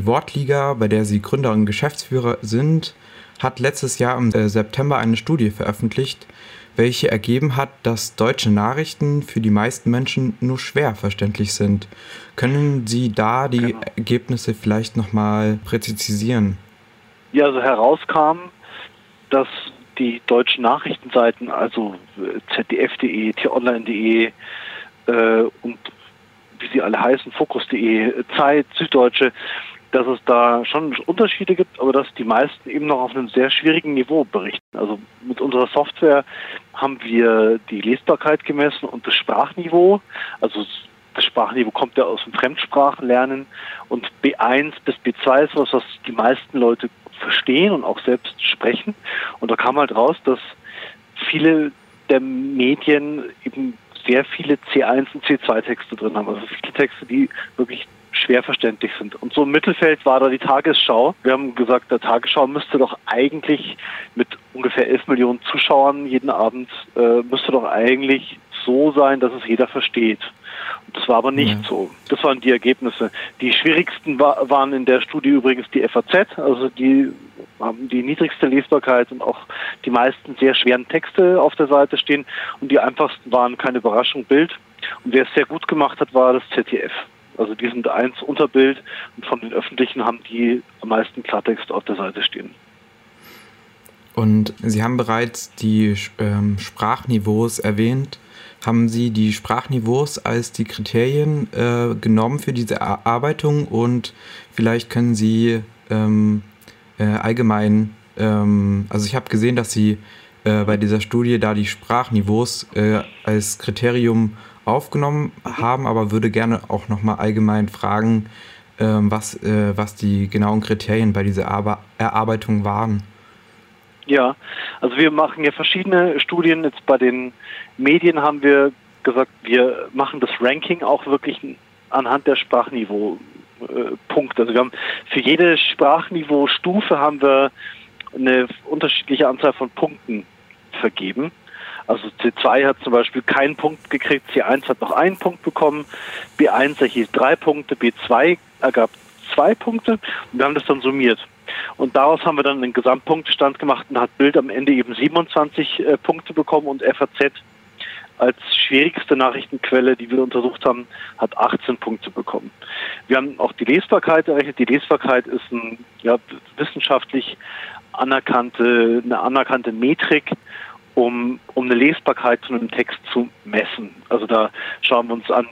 die Wortliga, bei der Sie Gründer und Geschäftsführer sind, hat letztes Jahr im äh, September eine Studie veröffentlicht, welche ergeben hat, dass deutsche Nachrichten für die meisten Menschen nur schwer verständlich sind. Können Sie da die genau. Ergebnisse vielleicht nochmal präzisieren? Ja, also herauskam, dass die deutschen Nachrichtenseiten, also zdf.de, t-online.de äh, und wie sie alle heißen, fokus.de, Zeit, Süddeutsche, dass es da schon Unterschiede gibt, aber dass die meisten eben noch auf einem sehr schwierigen Niveau berichten. Also mit unserer Software haben wir die Lesbarkeit gemessen und das Sprachniveau. Also das Sprachniveau kommt ja aus dem Fremdsprachenlernen und B1 bis B2 ist was, was die meisten Leute verstehen und auch selbst sprechen. Und da kam halt raus, dass viele der Medien eben sehr viele C1 und C2-Texte drin haben. Also viele Texte, die wirklich schwer verständlich sind. Und so im Mittelfeld war da die Tagesschau. Wir haben gesagt, der Tagesschau müsste doch eigentlich mit ungefähr 11 Millionen Zuschauern jeden Abend, äh, müsste doch eigentlich so sein, dass es jeder versteht. Und das war aber nicht ja. so. Das waren die Ergebnisse. Die schwierigsten war, waren in der Studie übrigens die FAZ, also die haben die niedrigste Lesbarkeit und auch die meisten sehr schweren Texte auf der Seite stehen. Und die einfachsten waren keine Überraschung Bild. Und wer es sehr gut gemacht hat, war das ZDF. Also die sind eins Unterbild und von den öffentlichen haben die am meisten Klartext auf der Seite stehen. Und Sie haben bereits die ähm, Sprachniveaus erwähnt. Haben Sie die Sprachniveaus als die Kriterien äh, genommen für diese Erarbeitung und vielleicht können Sie ähm, äh, allgemein, ähm, also ich habe gesehen, dass Sie äh, bei dieser Studie da die Sprachniveaus äh, als Kriterium aufgenommen haben, aber würde gerne auch nochmal allgemein fragen, ähm, was, äh, was die genauen Kriterien bei dieser Arbe Erarbeitung waren. Ja, also wir machen ja verschiedene Studien. Jetzt bei den Medien haben wir gesagt, wir machen das Ranking auch wirklich anhand der Sprachniveau-Punkte. Also wir haben für jede Sprachniveau-Stufe haben wir eine unterschiedliche Anzahl von Punkten vergeben. Also C2 hat zum Beispiel keinen Punkt gekriegt, C1 hat noch einen Punkt bekommen, B1 erhielt drei Punkte, B2 ergab zwei Punkte und wir haben das dann summiert. Und daraus haben wir dann einen Gesamtpunktestand gemacht und hat Bild am Ende eben 27 äh, Punkte bekommen und FAZ als schwierigste Nachrichtenquelle, die wir untersucht haben, hat 18 Punkte bekommen. Wir haben auch die Lesbarkeit errechnet. Die Lesbarkeit ist ein ja, wissenschaftlich anerkannte, eine anerkannte Metrik, um, um eine Lesbarkeit von einem Text zu messen. Also da schauen wir uns an,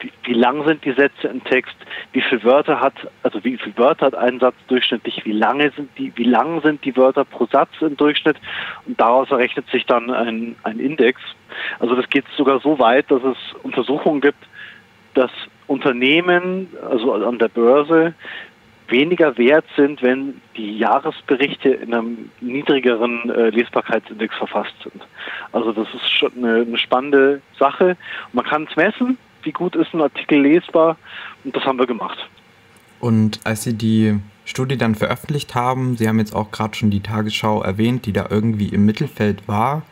wie, wie lang sind die Sätze im Text, wie viele Wörter hat, also wie viele Wörter hat ein Satz durchschnittlich, wie lange sind die, wie lang sind die Wörter pro Satz im Durchschnitt und daraus errechnet sich dann ein, ein Index. Also das geht sogar so weit, dass es Untersuchungen gibt, dass Unternehmen, also an der Börse, weniger wert sind, wenn die Jahresberichte in einem niedrigeren äh, Lesbarkeitsindex verfasst sind. Also das ist schon eine, eine spannende Sache. Man kann es messen, wie gut ist ein Artikel lesbar und das haben wir gemacht. Und als Sie die Studie dann veröffentlicht haben, Sie haben jetzt auch gerade schon die Tagesschau erwähnt, die da irgendwie im Mittelfeld war,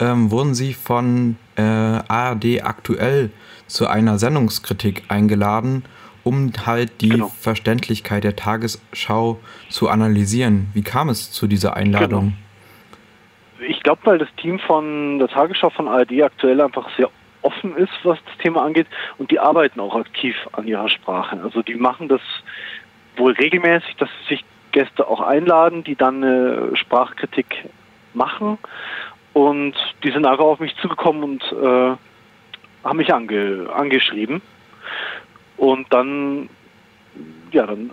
ähm, wurden Sie von äh, ARD aktuell zu einer Sendungskritik eingeladen um halt die genau. Verständlichkeit der Tagesschau zu analysieren. Wie kam es zu dieser Einladung? Genau. Ich glaube, weil das Team von der Tagesschau von ARD aktuell einfach sehr offen ist, was das Thema angeht und die arbeiten auch aktiv an ihrer Sprache. Also die machen das wohl regelmäßig, dass sie sich Gäste auch einladen, die dann eine Sprachkritik machen und die sind einfach auf mich zugekommen und äh, haben mich ange angeschrieben und dann, ja, dann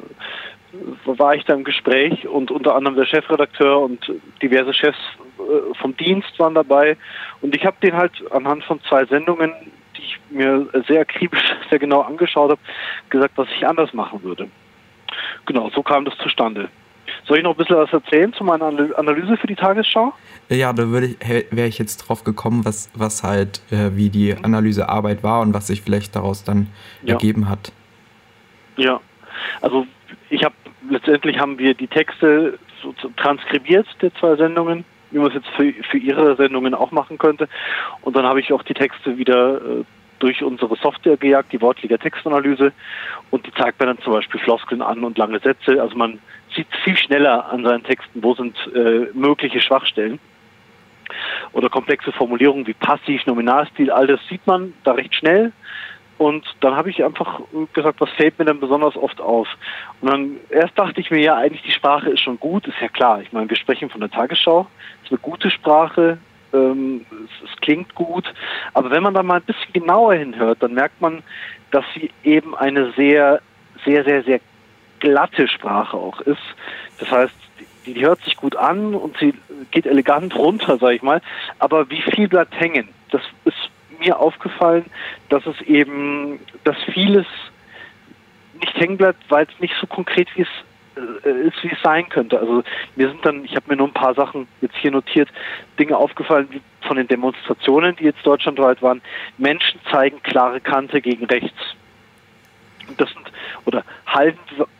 war ich da im Gespräch und unter anderem der Chefredakteur und diverse Chefs äh, vom Dienst waren dabei. Und ich habe den halt anhand von zwei Sendungen, die ich mir sehr akribisch, sehr genau angeschaut habe, gesagt, was ich anders machen würde. Genau, so kam das zustande. Soll ich noch ein bisschen was erzählen zu meiner Analyse für die Tagesschau? Ja, da würde ich, wäre ich jetzt drauf gekommen, was, was halt, äh, wie die Analysearbeit war und was sich vielleicht daraus dann ja. ergeben hat. Ja, also ich habe letztendlich haben wir die Texte so transkribiert der zwei Sendungen, wie man es jetzt für, für ihre Sendungen auch machen könnte. Und dann habe ich auch die Texte wieder äh, durch unsere Software gejagt, die wortliga Textanalyse, und die zeigt mir dann zum Beispiel Floskeln an und lange Sätze. Also man sieht viel schneller an seinen Texten, wo sind äh, mögliche Schwachstellen. Oder komplexe Formulierungen wie Passiv, Nominalstil, all das sieht man da recht schnell. Und dann habe ich einfach gesagt, was fällt mir denn besonders oft auf? Und dann erst dachte ich mir, ja, eigentlich die Sprache ist schon gut, ist ja klar. Ich meine, wir sprechen von der Tagesschau, ist eine gute Sprache, ähm, es, es, klingt gut. Aber wenn man da mal ein bisschen genauer hinhört, dann merkt man, dass sie eben eine sehr, sehr, sehr, sehr glatte Sprache auch ist. Das heißt, die, die hört sich gut an und sie geht elegant runter, sage ich mal. Aber wie viel bleibt hängen? Das ist mir aufgefallen, dass es eben, dass vieles nicht hängen bleibt, weil es nicht so konkret wie es äh, ist, wie es sein könnte. Also mir sind dann, ich habe mir nur ein paar Sachen jetzt hier notiert, Dinge aufgefallen wie von den Demonstrationen, die jetzt deutschlandweit waren. Menschen zeigen klare Kante gegen rechts.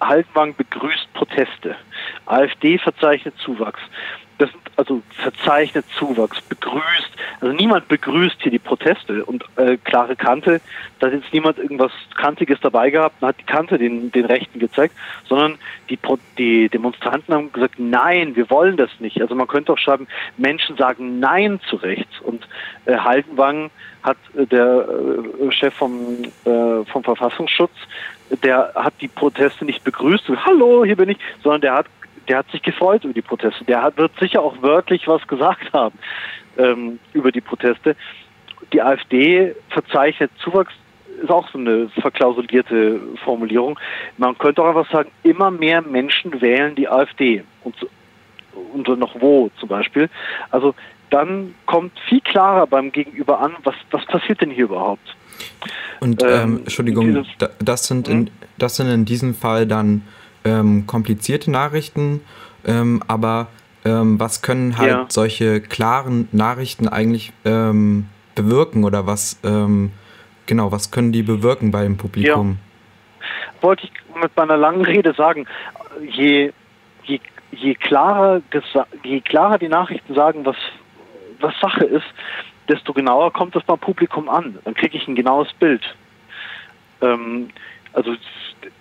Haldenwang begrüßt Proteste. AfD verzeichnet Zuwachs das sind also verzeichnet Zuwachs, begrüßt. Also niemand begrüßt hier die Proteste und äh, klare Kante. Da hat jetzt niemand irgendwas Kantiges dabei gehabt und hat die Kante den, den Rechten gezeigt, sondern die, die Demonstranten haben gesagt, nein, wir wollen das nicht. Also man könnte auch schreiben, Menschen sagen Nein zu rechts. Und äh, Haldenwang hat äh, der äh, Chef vom, äh, vom Verfassungsschutz, der hat die Proteste nicht begrüßt, hallo, hier bin ich, sondern der hat der hat sich gefreut über die Proteste. Der hat, wird sicher auch wörtlich was gesagt haben ähm, über die Proteste. Die AfD verzeichnet Zuwachs, ist auch so eine verklausulierte Formulierung. Man könnte auch einfach sagen, immer mehr Menschen wählen die AfD. Und, und noch wo zum Beispiel. Also dann kommt viel klarer beim Gegenüber an, was, was passiert denn hier überhaupt. Und ähm, ähm Entschuldigung, das sind, in, hm? das sind in diesem Fall dann ähm, komplizierte Nachrichten, ähm, aber ähm, was können halt ja. solche klaren Nachrichten eigentlich ähm, bewirken oder was genau, was können die bewirken bei dem Publikum? Ja. Wollte ich mit meiner langen Rede sagen, je, je, je, klarer, je klarer die Nachrichten sagen, was, was Sache ist, desto genauer kommt das beim Publikum an. Dann kriege ich ein genaues Bild. Ähm, also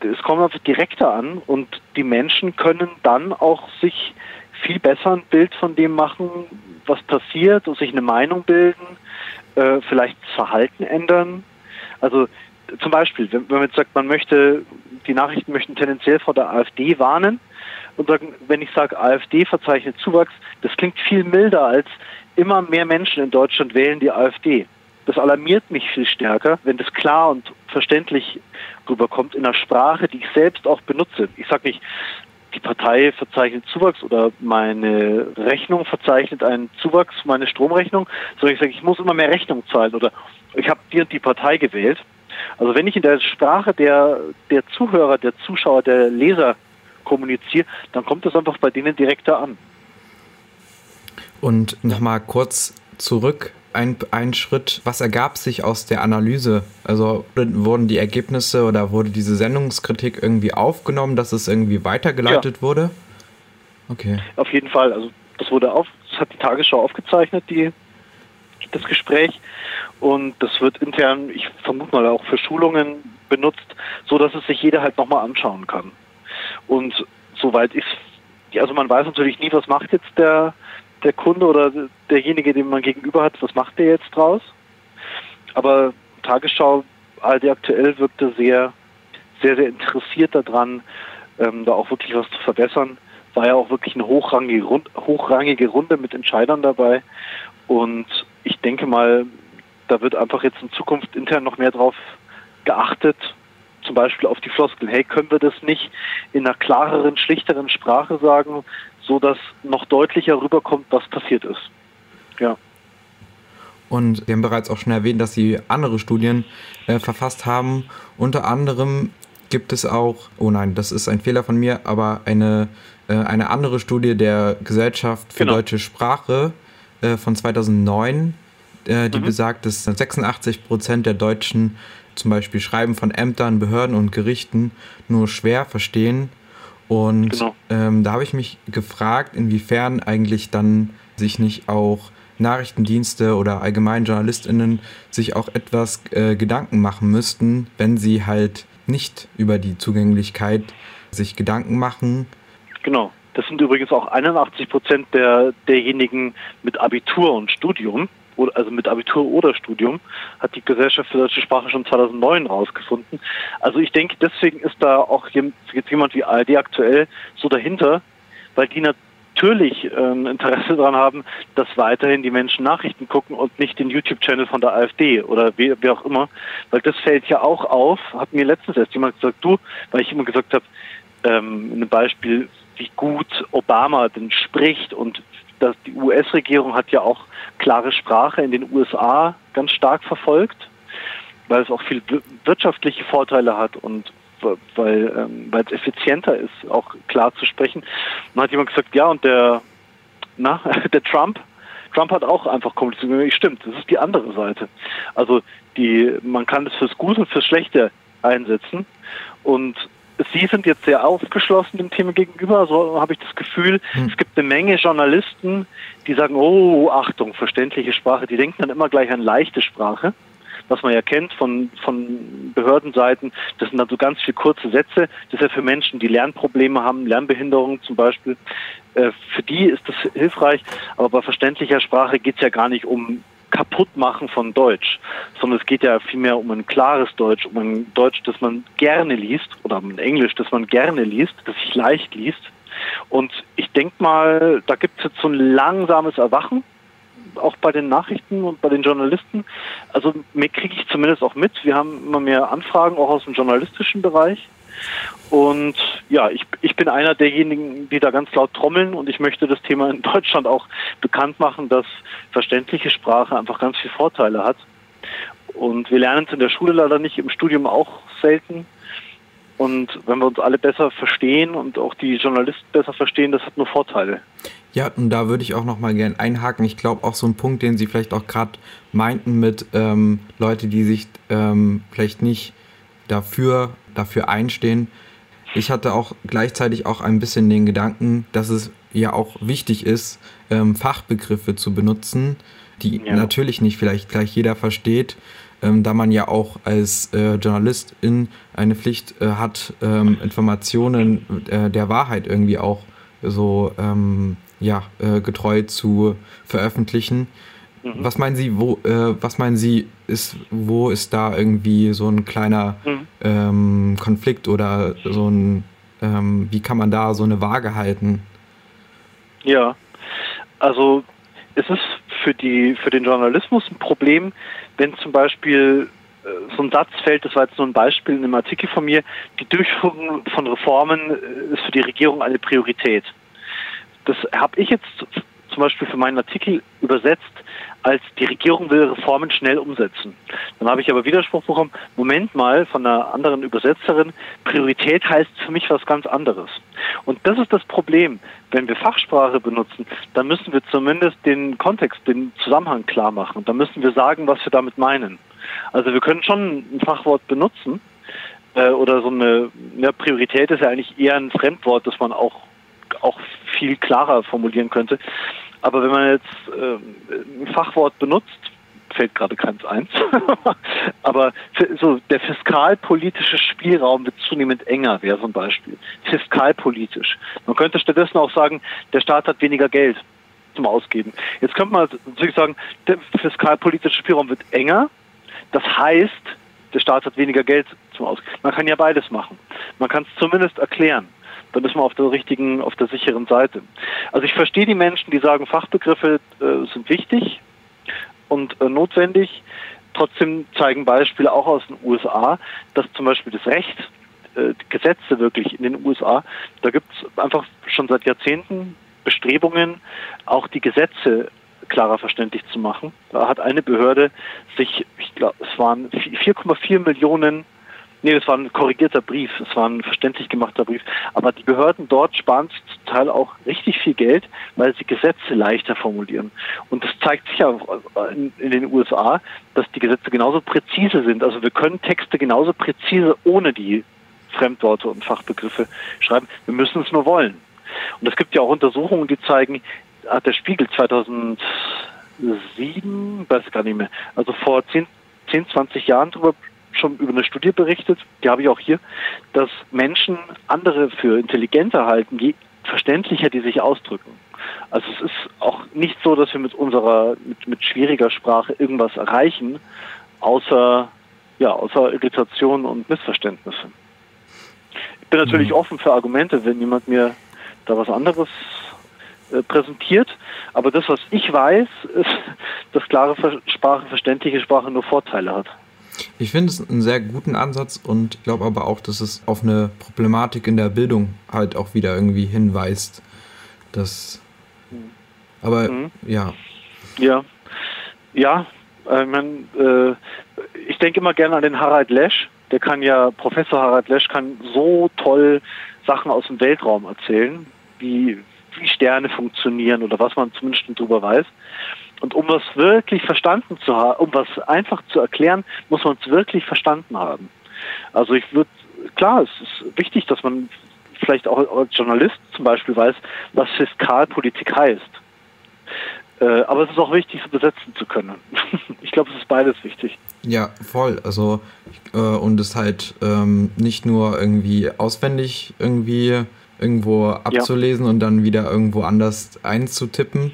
es kommt einfach direkter an und die Menschen können dann auch sich viel besser ein Bild von dem machen, was passiert und sich eine Meinung bilden, äh, vielleicht das Verhalten ändern. Also zum Beispiel, wenn, wenn man jetzt sagt, man möchte, die Nachrichten möchten tendenziell vor der AfD warnen und sagen, wenn ich sage, AfD verzeichnet Zuwachs, das klingt viel milder als immer mehr Menschen in Deutschland wählen die AfD. Das alarmiert mich viel stärker, wenn das klar und verständlich rüberkommt in einer Sprache, die ich selbst auch benutze. Ich sage nicht, die Partei verzeichnet Zuwachs oder meine Rechnung verzeichnet einen Zuwachs, meine Stromrechnung, sondern ich sage, ich muss immer mehr Rechnung zahlen oder ich habe die und die Partei gewählt. Also wenn ich in der Sprache der, der Zuhörer, der Zuschauer, der Leser kommuniziere, dann kommt das einfach bei denen direkter an. Und nochmal kurz zurück ein, ein Schritt. Was ergab sich aus der Analyse? Also wurden die Ergebnisse oder wurde diese Sendungskritik irgendwie aufgenommen, dass es irgendwie weitergeleitet ja. wurde? Okay. Auf jeden Fall. Also das wurde auf, das hat die Tagesschau aufgezeichnet, die, das Gespräch. Und das wird intern, ich vermute mal auch für Schulungen benutzt, so dass es sich jeder halt nochmal anschauen kann. Und soweit ist, also man weiß natürlich nie, was macht jetzt der der Kunde oder derjenige, den man gegenüber hat, was macht der jetzt draus? Aber Tagesschau, ARD aktuell wirkte sehr, sehr, sehr interessiert daran, ähm, da auch wirklich was zu verbessern. War ja auch wirklich eine hochrangige, Rund hochrangige Runde mit Entscheidern dabei. Und ich denke mal, da wird einfach jetzt in Zukunft intern noch mehr drauf geachtet, zum Beispiel auf die Floskel, hey, können wir das nicht in einer klareren, schlichteren Sprache sagen, so dass noch deutlicher rüberkommt, was passiert ist. Ja. Und Sie haben bereits auch schon erwähnt, dass Sie andere Studien äh, verfasst haben. Unter anderem gibt es auch, oh nein, das ist ein Fehler von mir, aber eine, äh, eine andere Studie der Gesellschaft für genau. deutsche Sprache äh, von 2009, äh, die mhm. besagt, dass 86 Prozent der Deutschen zum Beispiel Schreiben von Ämtern, Behörden und Gerichten nur schwer verstehen und genau. ähm, da habe ich mich gefragt, inwiefern eigentlich dann sich nicht auch Nachrichtendienste oder allgemein JournalistInnen sich auch etwas äh, Gedanken machen müssten, wenn sie halt nicht über die Zugänglichkeit sich Gedanken machen. Genau. Das sind übrigens auch 81 Prozent der, derjenigen mit Abitur und Studium, also mit Abitur oder Studium, hat die Gesellschaft für deutsche Sprache schon 2009 rausgefunden. Also ich denke, deswegen ist da auch jetzt jemand wie ARD aktuell so dahinter, weil die natürlich ein ähm, Interesse daran haben, dass weiterhin die Menschen Nachrichten gucken und nicht den YouTube-Channel von der AfD oder wie, wie, auch immer, weil das fällt ja auch auf, hat mir letztens erst jemand gesagt, du, weil ich immer gesagt habe, ähm, ein Beispiel, wie gut Obama denn spricht und dass die US-Regierung hat ja auch klare Sprache in den USA ganz stark verfolgt, weil es auch viel wirtschaftliche Vorteile hat und weil ähm, weil es effizienter ist, auch klar zu sprechen. Dann hat jemand gesagt, ja, und der, na, der Trump, Trump hat auch einfach kommuniziert. Stimmt, das ist die andere Seite. Also die, man kann das fürs Gute und fürs Schlechte einsetzen. Und Sie sind jetzt sehr aufgeschlossen dem Thema gegenüber, so habe ich das Gefühl. Hm. Es gibt eine Menge Journalisten, die sagen, oh, Achtung, verständliche Sprache. Die denken dann immer gleich an leichte Sprache, was man ja kennt von, von Behördenseiten. Das sind dann so ganz viele kurze Sätze. Das ist ja für Menschen, die Lernprobleme haben, Lernbehinderungen zum Beispiel. Äh, für die ist das hilfreich. Aber bei verständlicher Sprache geht es ja gar nicht um Kaputtmachen von Deutsch, sondern es geht ja vielmehr um ein klares Deutsch, um ein Deutsch, das man gerne liest oder um ein Englisch, das man gerne liest, das sich leicht liest. Und ich denke mal, da gibt es jetzt so ein langsames Erwachen, auch bei den Nachrichten und bei den Journalisten. Also mir kriege ich zumindest auch mit. Wir haben immer mehr Anfragen, auch aus dem journalistischen Bereich. Und ja, ich, ich bin einer derjenigen, die da ganz laut trommeln und ich möchte das Thema in Deutschland auch bekannt machen, dass verständliche Sprache einfach ganz viele Vorteile hat. Und wir lernen es in der Schule leider nicht, im Studium auch selten. Und wenn wir uns alle besser verstehen und auch die Journalisten besser verstehen, das hat nur Vorteile. Ja, und da würde ich auch noch mal gerne einhaken. Ich glaube auch so ein Punkt, den Sie vielleicht auch gerade meinten mit ähm, Leute, die sich ähm, vielleicht nicht dafür, dafür einstehen. Ich hatte auch gleichzeitig auch ein bisschen den Gedanken, dass es ja auch wichtig ist, ähm, Fachbegriffe zu benutzen, die ja. natürlich nicht vielleicht gleich jeder versteht, ähm, da man ja auch als äh, Journalistin eine Pflicht äh, hat, ähm, Informationen äh, der Wahrheit irgendwie auch so ähm, ja, äh, getreu zu veröffentlichen. Mhm. Was meinen Sie, wo, äh, was meinen Sie, ist, wo ist da irgendwie so ein kleiner mhm. ähm, Konflikt oder so ein, ähm, wie kann man da so eine Waage halten? Ja, also es ist für die für den Journalismus ein Problem, wenn zum Beispiel äh, so ein Satz fällt, das war jetzt nur ein Beispiel in einem Artikel von mir, die Durchführung von Reformen äh, ist für die Regierung eine Priorität. Das habe ich jetzt zum Beispiel für meinen Artikel übersetzt als die Regierung will Reformen schnell umsetzen. Dann habe ich aber Widerspruch bekommen, Moment mal, von einer anderen Übersetzerin, Priorität heißt für mich was ganz anderes. Und das ist das Problem. Wenn wir Fachsprache benutzen, dann müssen wir zumindest den Kontext, den Zusammenhang klar machen. Dann müssen wir sagen, was wir damit meinen. Also wir können schon ein Fachwort benutzen, äh, oder so eine ja, Priorität ist ja eigentlich eher ein Fremdwort, das man auch auch viel klarer formulieren könnte. Aber wenn man jetzt äh, ein Fachwort benutzt, fällt gerade keins eins, aber so der fiskalpolitische Spielraum wird zunehmend enger, wäre so ein Beispiel. Fiskalpolitisch. Man könnte stattdessen auch sagen, der Staat hat weniger Geld zum Ausgeben. Jetzt könnte man natürlich sagen, der fiskalpolitische Spielraum wird enger. Das heißt, der Staat hat weniger Geld zum Ausgeben. Man kann ja beides machen. Man kann es zumindest erklären dann ist man auf der richtigen, auf der sicheren Seite. Also ich verstehe die Menschen, die sagen, Fachbegriffe äh, sind wichtig und äh, notwendig. Trotzdem zeigen Beispiele auch aus den USA, dass zum Beispiel das Recht, äh, Gesetze wirklich in den USA, da gibt es einfach schon seit Jahrzehnten Bestrebungen, auch die Gesetze klarer verständlich zu machen. Da hat eine Behörde sich, ich glaube, es waren 4,4 Millionen Nee, das war ein korrigierter Brief, es war ein verständlich gemachter Brief. Aber die Behörden dort sparen zum Teil auch richtig viel Geld, weil sie Gesetze leichter formulieren. Und das zeigt sich ja in, den USA, dass die Gesetze genauso präzise sind. Also wir können Texte genauso präzise ohne die Fremdworte und Fachbegriffe schreiben. Wir müssen es nur wollen. Und es gibt ja auch Untersuchungen, die zeigen, hat der Spiegel 2000 2007, weiß gar nicht mehr, also vor 10, 10 20 Jahren darüber schon über eine Studie berichtet, die habe ich auch hier, dass Menschen andere für intelligenter halten, je verständlicher die sich ausdrücken. Also es ist auch nicht so, dass wir mit unserer, mit, mit schwieriger Sprache irgendwas erreichen, außer, ja, außer Irritation und Missverständnisse. Ich bin natürlich mhm. offen für Argumente, wenn jemand mir da was anderes äh, präsentiert. Aber das, was ich weiß, ist, dass klare Sprache, verständliche Sprache nur Vorteile hat. Ich finde es einen sehr guten Ansatz und glaube aber auch, dass es auf eine Problematik in der Bildung halt auch wieder irgendwie hinweist. Das. Aber mhm. ja. Ja. Ja, äh, ich, mein, äh, ich denke immer gerne an den Harald Lesch. Der kann ja, Professor Harald Lesch kann so toll Sachen aus dem Weltraum erzählen, wie, wie Sterne funktionieren oder was man zumindest darüber weiß. Und um was wirklich verstanden zu haben, um was einfach zu erklären, muss man es wirklich verstanden haben. Also ich würde, klar, es ist wichtig, dass man vielleicht auch als Journalist zum Beispiel weiß, was Fiskalpolitik heißt. Äh, aber es ist auch wichtig, es besetzen zu können. ich glaube, es ist beides wichtig. Ja, voll. Also äh, und es halt ähm, nicht nur irgendwie auswendig irgendwie irgendwo abzulesen ja. und dann wieder irgendwo anders einzutippen,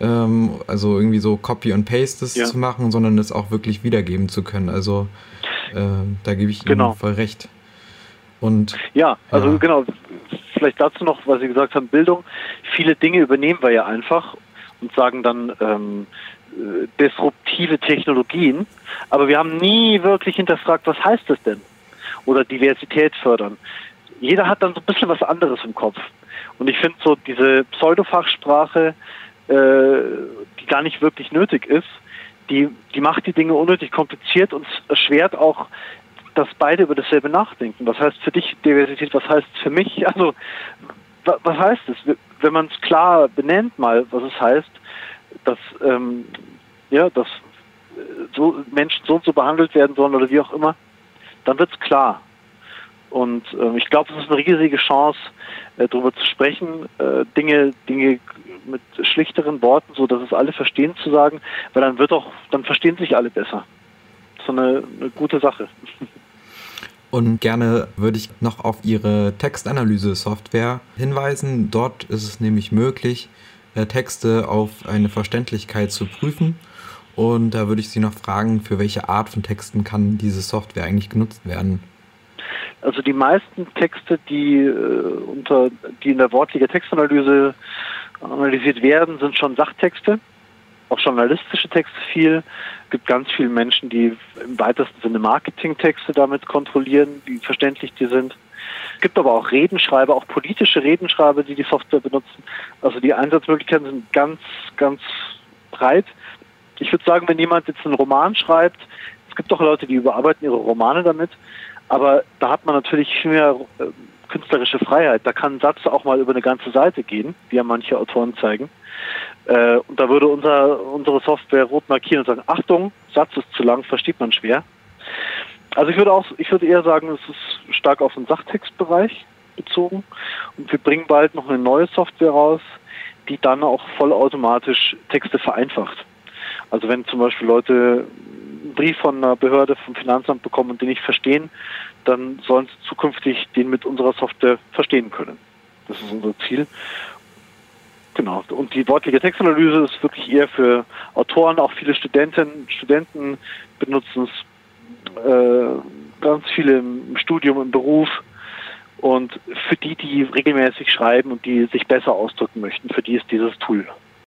ähm, also irgendwie so Copy und Paste ja. zu machen, sondern es auch wirklich wiedergeben zu können. Also äh, da gebe ich genau. Ihnen voll recht. Und ja, also ja. genau. Vielleicht dazu noch, was Sie gesagt haben, Bildung. Viele Dinge übernehmen wir ja einfach und sagen dann ähm, äh, disruptive Technologien, aber wir haben nie wirklich hinterfragt, was heißt das denn? Oder Diversität fördern. Jeder hat dann so ein bisschen was anderes im Kopf. Und ich finde so diese Pseudofachsprache, die gar nicht wirklich nötig ist, die, die macht die Dinge unnötig kompliziert und erschwert auch, dass beide über dasselbe nachdenken. Was heißt für dich Diversität, was heißt für mich? Also, was heißt es? Wenn man es klar benennt mal, was es heißt, dass, ähm, ja, dass äh, so Menschen so und so behandelt werden sollen oder wie auch immer, dann wird es klar. Und äh, ich glaube, es ist eine riesige Chance, äh, darüber zu sprechen, äh, Dinge, Dinge mit schlichteren Worten, so dass es alle verstehen, zu sagen, weil dann wird auch, dann verstehen sich alle besser. So eine, eine gute Sache. Und gerne würde ich noch auf Ihre Textanalyse-Software hinweisen. Dort ist es nämlich möglich, äh, Texte auf eine Verständlichkeit zu prüfen. Und da würde ich Sie noch fragen, für welche Art von Texten kann diese Software eigentlich genutzt werden? Also die meisten Texte, die äh, unter die in der Wortliga Textanalyse analysiert werden, sind schon Sachtexte, auch journalistische Texte viel. Es gibt ganz viele Menschen, die im weitesten Sinne Marketingtexte damit kontrollieren, wie verständlich die sind. Es gibt aber auch Redenschreiber, auch politische Redenschreiber, die die Software benutzen. Also die Einsatzmöglichkeiten sind ganz, ganz breit. Ich würde sagen, wenn jemand jetzt einen Roman schreibt, es gibt auch Leute, die überarbeiten ihre Romane damit, aber da hat man natürlich viel mehr äh, künstlerische Freiheit. Da kann ein Satz auch mal über eine ganze Seite gehen, wie ja manche Autoren zeigen. Äh, und da würde unser, unsere Software rot markieren und sagen, Achtung, Satz ist zu lang, versteht man schwer. Also ich würde auch, ich würde eher sagen, es ist stark auf den Sachtextbereich bezogen. Und wir bringen bald noch eine neue Software raus, die dann auch vollautomatisch Texte vereinfacht. Also wenn zum Beispiel Leute einen Brief von einer Behörde, vom Finanzamt bekommen und den nicht verstehen, dann sollen sie zukünftig den mit unserer Software verstehen können. Das ist unser Ziel. Genau. Und die wortliche Textanalyse ist wirklich eher für Autoren, auch viele Studenten, Studenten benutzen es, äh, ganz viele im Studium, im Beruf. Und für die, die regelmäßig schreiben und die sich besser ausdrücken möchten, für die ist dieses Tool